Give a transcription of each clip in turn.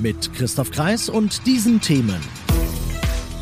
Mit Christoph Kreis und diesen Themen.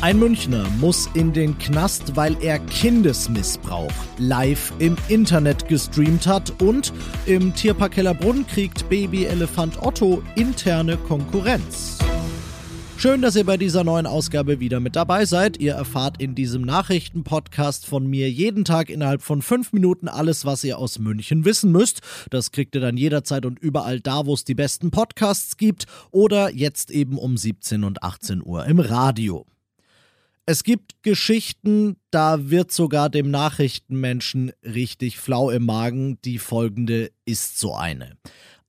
Ein Münchner muss in den Knast, weil er Kindesmissbrauch live im Internet gestreamt hat und im Tierpark Hellerbrunn kriegt Babyelefant Otto interne Konkurrenz. Schön, dass ihr bei dieser neuen Ausgabe wieder mit dabei seid. Ihr erfahrt in diesem Nachrichtenpodcast von mir jeden Tag innerhalb von fünf Minuten alles, was ihr aus München wissen müsst. Das kriegt ihr dann jederzeit und überall da, wo es die besten Podcasts gibt oder jetzt eben um 17 und 18 Uhr im Radio. Es gibt Geschichten, da wird sogar dem Nachrichtenmenschen richtig flau im Magen. Die folgende ist so eine.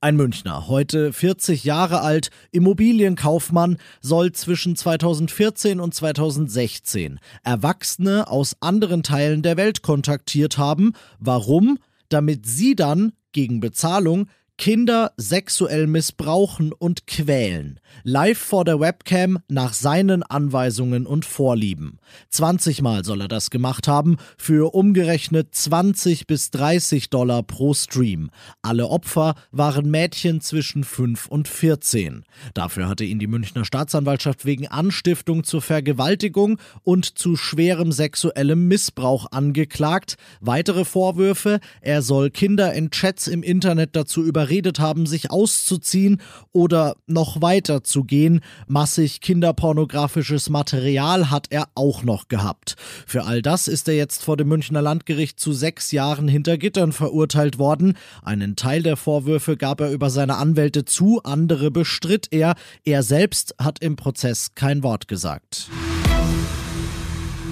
Ein Münchner, heute 40 Jahre alt, Immobilienkaufmann, soll zwischen 2014 und 2016 Erwachsene aus anderen Teilen der Welt kontaktiert haben. Warum? Damit sie dann gegen Bezahlung Kinder sexuell missbrauchen und quälen. Live vor der Webcam nach seinen Anweisungen und Vorlieben. 20 Mal soll er das gemacht haben, für umgerechnet 20 bis 30 Dollar pro Stream. Alle Opfer waren Mädchen zwischen 5 und 14. Dafür hatte ihn die Münchner Staatsanwaltschaft wegen Anstiftung zur Vergewaltigung und zu schwerem sexuellem Missbrauch angeklagt. Weitere Vorwürfe, er soll Kinder in Chats im Internet dazu über überredet haben, sich auszuziehen oder noch weiter zu gehen. Massig kinderpornografisches Material hat er auch noch gehabt. Für all das ist er jetzt vor dem Münchner Landgericht zu sechs Jahren hinter Gittern verurteilt worden. Einen Teil der Vorwürfe gab er über seine Anwälte zu, andere bestritt er. Er selbst hat im Prozess kein Wort gesagt.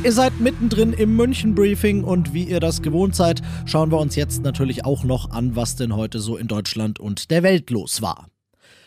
Ihr seid mittendrin im München-Briefing und wie ihr das gewohnt seid, schauen wir uns jetzt natürlich auch noch an, was denn heute so in Deutschland und der Welt los war.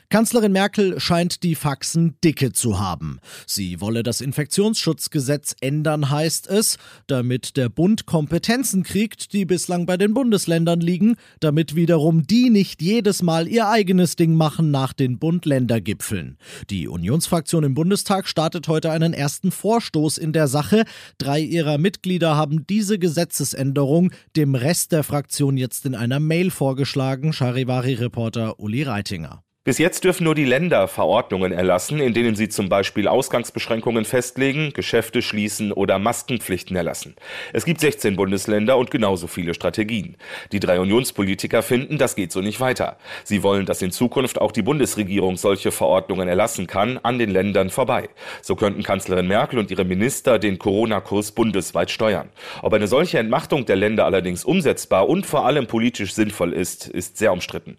Kanzlerin Merkel scheint die Faxen dicke zu haben. Sie wolle das Infektionsschutzgesetz ändern, heißt es, damit der Bund Kompetenzen kriegt, die bislang bei den Bundesländern liegen, damit wiederum die nicht jedes Mal ihr eigenes Ding machen nach den Bund-Länder-Gipfeln. Die Unionsfraktion im Bundestag startet heute einen ersten Vorstoß in der Sache. Drei ihrer Mitglieder haben diese Gesetzesänderung dem Rest der Fraktion jetzt in einer Mail vorgeschlagen, Charivari-Reporter Uli Reitinger. Bis jetzt dürfen nur die Länder Verordnungen erlassen, in denen sie zum Beispiel Ausgangsbeschränkungen festlegen, Geschäfte schließen oder Maskenpflichten erlassen. Es gibt 16 Bundesländer und genauso viele Strategien. Die drei Unionspolitiker finden, das geht so nicht weiter. Sie wollen, dass in Zukunft auch die Bundesregierung solche Verordnungen erlassen kann, an den Ländern vorbei. So könnten Kanzlerin Merkel und ihre Minister den Corona-Kurs bundesweit steuern. Ob eine solche Entmachtung der Länder allerdings umsetzbar und vor allem politisch sinnvoll ist, ist sehr umstritten.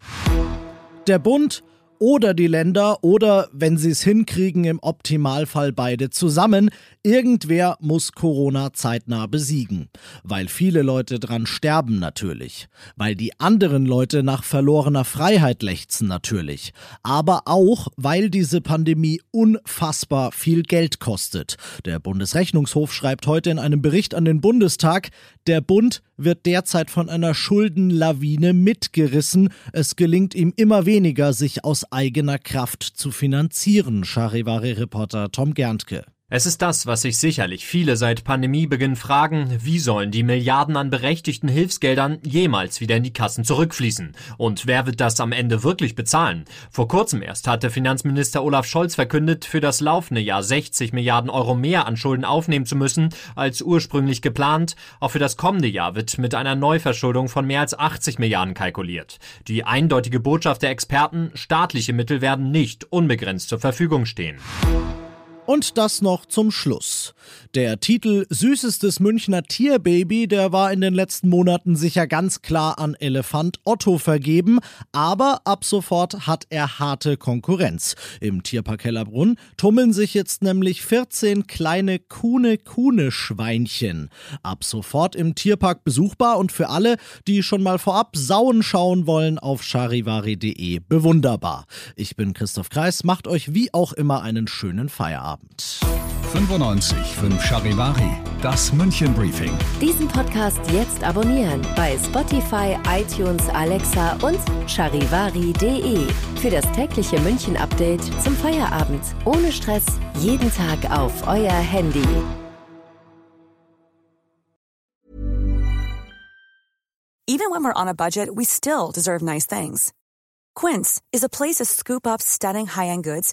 Der Bund oder die Länder oder, wenn sie es hinkriegen, im Optimalfall beide zusammen. Irgendwer muss Corona zeitnah besiegen. Weil viele Leute dran sterben natürlich. Weil die anderen Leute nach verlorener Freiheit lechzen natürlich. Aber auch, weil diese Pandemie unfassbar viel Geld kostet. Der Bundesrechnungshof schreibt heute in einem Bericht an den Bundestag, der Bund wird derzeit von einer Schuldenlawine mitgerissen. Es gelingt ihm immer weniger, sich aus eigener Kraft zu finanzieren, Charivari-Reporter Tom Gerntke. Es ist das, was sich sicherlich viele seit Pandemiebeginn fragen, wie sollen die Milliarden an berechtigten Hilfsgeldern jemals wieder in die Kassen zurückfließen? Und wer wird das am Ende wirklich bezahlen? Vor kurzem erst hatte Finanzminister Olaf Scholz verkündet, für das laufende Jahr 60 Milliarden Euro mehr an Schulden aufnehmen zu müssen, als ursprünglich geplant. Auch für das kommende Jahr wird mit einer Neuverschuldung von mehr als 80 Milliarden kalkuliert. Die eindeutige Botschaft der Experten, staatliche Mittel werden nicht unbegrenzt zur Verfügung stehen. Und das noch zum Schluss. Der Titel Süßestes Münchner Tierbaby, der war in den letzten Monaten sicher ganz klar an Elefant Otto vergeben, aber ab sofort hat er harte Konkurrenz. Im Tierpark Hellerbrunn tummeln sich jetzt nämlich 14 kleine Kuhne-Kuhne-Schweinchen. Ab sofort im Tierpark besuchbar und für alle, die schon mal vorab Sauen schauen wollen, auf charivari.de bewunderbar. Ich bin Christoph Kreis, macht euch wie auch immer einen schönen Feierabend. Feierabend. 95 5 Charivari, das München Briefing. Diesen Podcast jetzt abonnieren bei Spotify, iTunes, Alexa und charivari.de. Für das tägliche München Update zum Feierabend. Ohne Stress, jeden Tag auf euer Handy. Even when we're on a budget, we still deserve nice things. Quince is a place to scoop up stunning high-end goods